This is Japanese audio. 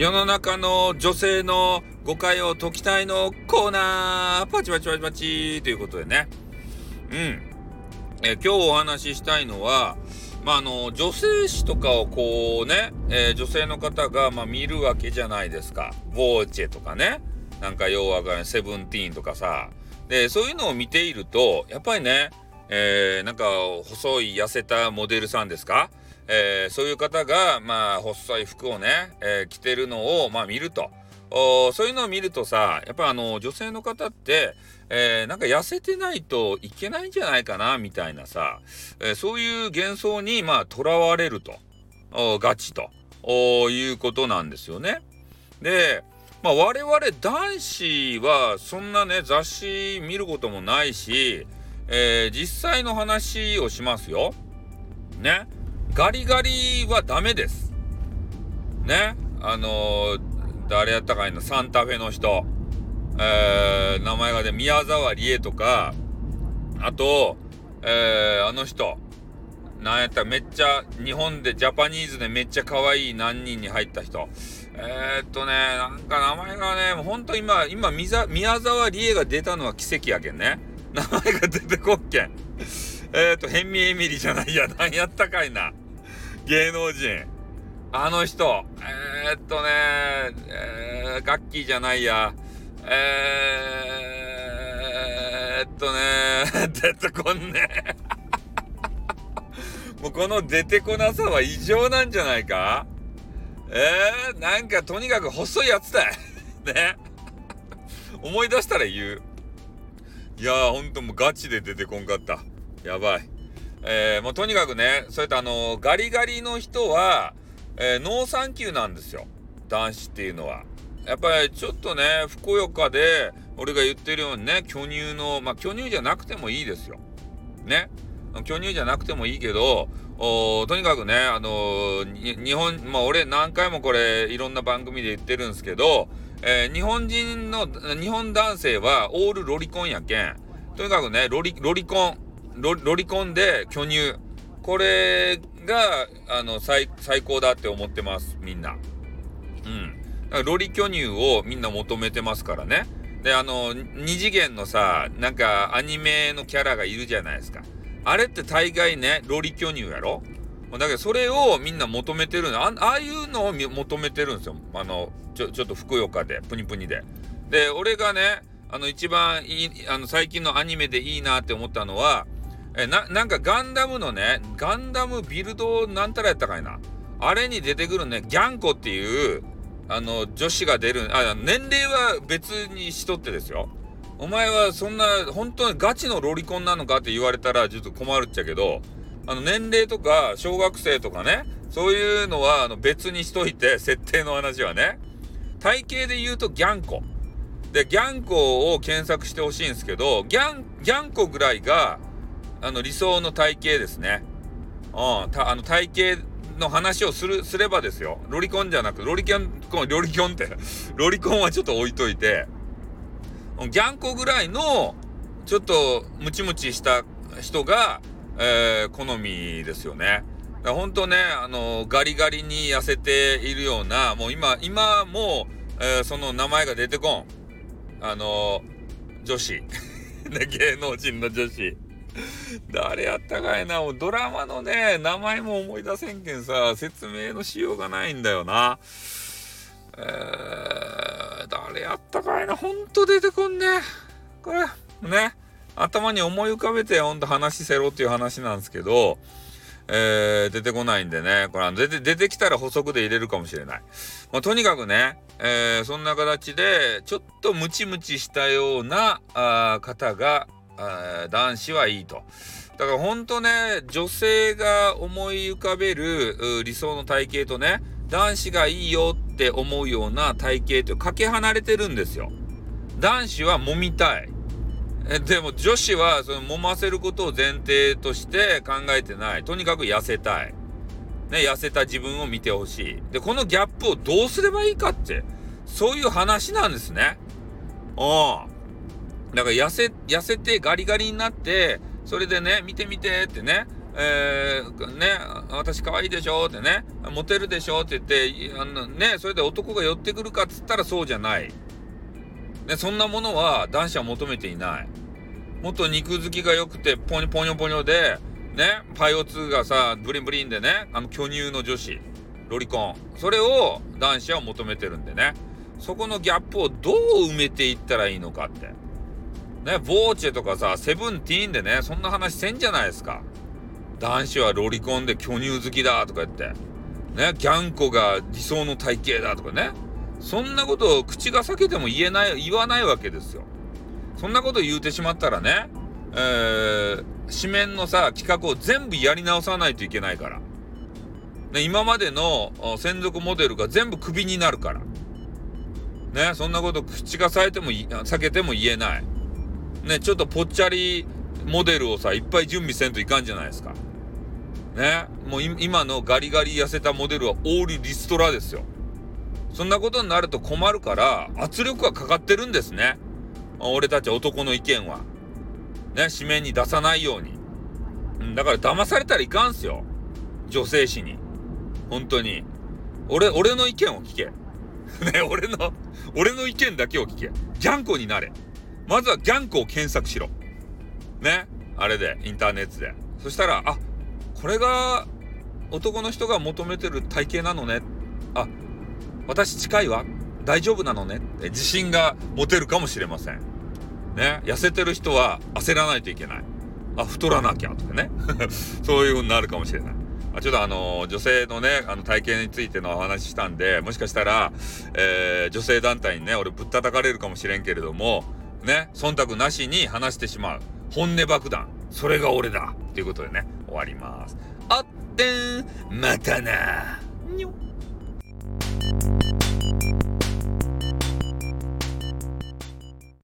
世の中の女性の誤解を解きたいのコーナーパチパチパチパチということでね。うん。え今日お話ししたいのは、まあ、あの、女性誌とかをこうね、えー、女性の方が、まあ、見るわけじゃないですか。ボーチェとかね。なんか要は、セブンティーンとかさ。で、そういうのを見ていると、やっぱりね、えー、なんか細い痩せたモデルさんですかえー、そういう方が、まあ、細い服をね、えー、着てるのを、まあ、見ると。そういうのを見るとさ、やっぱあの、女性の方って、えー、なんか痩せてないといけないんじゃないかな、みたいなさ、えー、そういう幻想に、まあ、囚われると、ガチと、いうことなんですよね。で、まあ、我々男子は、そんなね、雑誌見ることもないし、えー、実際の話をしますよ。ね。ガリガリはダメです。ね？あのー、誰やったかいの、サンタフェの人。えー、名前がね、宮沢りえとか、あと、えー、あの人。なんやっためっちゃ、日本で、ジャパニーズでめっちゃ可愛い何人に入った人。えー、っとね、なんか名前がね、もうほんと今、今、宮沢りえが出たのは奇跡やけんね。名前が出てこっけん。えっと、ヘンミエミリじゃないや、何やったかいな。芸能人。あの人。えー、っとね、えー、ガッキーじゃないや。えー、っとね、出てこんね。もうこの出てこなさは異常なんじゃないかえー、なんかとにかく細いやつだよ。ね。思い出したら言う。いやー、ほんともうガチで出てこんかった。やばい。えー、もうとにかくね、そういったあの、ガリガリの人は、えー、ノーサンキューなんですよ。男子っていうのは。やっぱりちょっとね、ふくよかで、俺が言ってるようにね、巨乳の、まあ、巨乳じゃなくてもいいですよ。ね。巨乳じゃなくてもいいけど、おとにかくね、あのー、日本、まあ、俺何回もこれ、いろんな番組で言ってるんですけど、えー、日本人の、日本男性はオールロリコンやけん。とにかくね、ロリ、ロリコン、ロロリコンで巨乳。これが、あの、最、最高だって思ってます、みんな。うん。だからロリ巨乳をみんな求めてますからね。で、あの、二次元のさ、なんかアニメのキャラがいるじゃないですか。あれって大概ね、ロリ巨乳やろ？だけどそれをみんな求めてるのあああいうのを求めてるんですよあのちょちょっとふくよかでプニプニでで俺がねあの一番いいあの最近のアニメでいいなって思ったのはえななんかガンダムのねガンダムビルドなんたらやったかいなあれに出てくるねギャンコっていうあの女子が出るあ年齢は別にしとってですよお前はそんな本当にガチのロリコンなのかって言われたらちょっと困るっちゃけどあの、年齢とか、小学生とかね、そういうのは、あの、別にしといて、設定の話はね。体型で言うとギャンコ。で、ギャンコを検索してほしいんですけど、ギャン、ギャンコぐらいが、あの、理想の体型ですね。うん、た、あの、体型の話をする、すればですよ。ロリコンじゃなく、ロリキョン、ロリキョンって、ロリコンはちょっと置いといて、ギャンコぐらいの、ちょっとムチムチした人が、えー、好みですよね。本当ね、あの、ガリガリに痩せているような、もう今、今もう、えー、その名前が出てこん。あの、女子。ね、芸能人の女子。誰やったかいな、もうドラマのね、名前も思い出せんけんさ、説明のしようがないんだよな。えー、誰やったかいな、ほんと出てこんね。これ、ね。頭に思い浮かべてほんと話せろっていう話なんですけど、えー、出てこないんでね、これ出て、出てきたら補足で入れるかもしれない。まあ、とにかくね、えー、そんな形で、ちょっとムチムチしたようなあ方が、男子はいいと。だから本当ね、女性が思い浮かべる理想の体型とね、男子がいいよって思うような体型ってかけ離れてるんですよ。男子は揉みたい。でも女子はその揉ませることを前提として考えてない。とにかく痩せたい。ね、痩せた自分を見てほしい。で、このギャップをどうすればいいかって、そういう話なんですね。うん。だから痩せ、痩せてガリガリになって、それでね、見て見てってね、えー、ね、私可愛いでしょってね、モテるでしょって言って、あのね、それで男が寄ってくるかっつったらそうじゃない。ね、そんなものは男子は求めていない。もっと肉付きが良くて、ポニョポニョポニョで、ね、パイオ2がさ、ブリンブリンでね、あの巨乳の女子、ロリコン。それを男子は求めてるんでね。そこのギャップをどう埋めていったらいいのかって。ね、ボーチェとかさ、セブンティーンでね、そんな話せんじゃないですか。男子はロリコンで巨乳好きだとか言って。ね、ギャンコが理想の体型だとかね。そんなことを口が裂けても言えない、言わないわけですよ。そんなこと言うてしまったらね、えー、紙面のさ、企画を全部やり直さないといけないから。ね、今までの専属モデルが全部クビになるから。ね、そんなこと口が裂いても、避けても言えない。ね、ちょっとぽっちゃりモデルをさ、いっぱい準備せんといかんじゃないですか。ね、もう今のガリガリ痩せたモデルはオールリストラですよ。そんなことになると困るから、圧力がかかってるんですね。俺たち男の意見は。ね、紙面に出さないように。だから騙されたらいかんすよ。女性誌に。本当に。俺、俺の意見を聞け。ね、俺の、俺の意見だけを聞け。ギャンコになれ。まずはギャンコを検索しろ。ね？あれで、インターネットで。そしたら、あ、これが男の人が求めてる体型なのね。あ、私近いわ。大丈夫なのね。自信が持てるかもしれません。ね？痩せてる人は焦らないといけない。あ、太らなきゃとかね。そういう風になるかもしれない。あちょっとあの、女性のね、あの体型についてのお話したんで、もしかしたら、えー、女性団体にね、俺ぶったたかれるかもしれんけれども、ね、忖度なしに話してしまう。本音爆弾。それが俺だ。ということでね、終わります。あってん、またなにょ。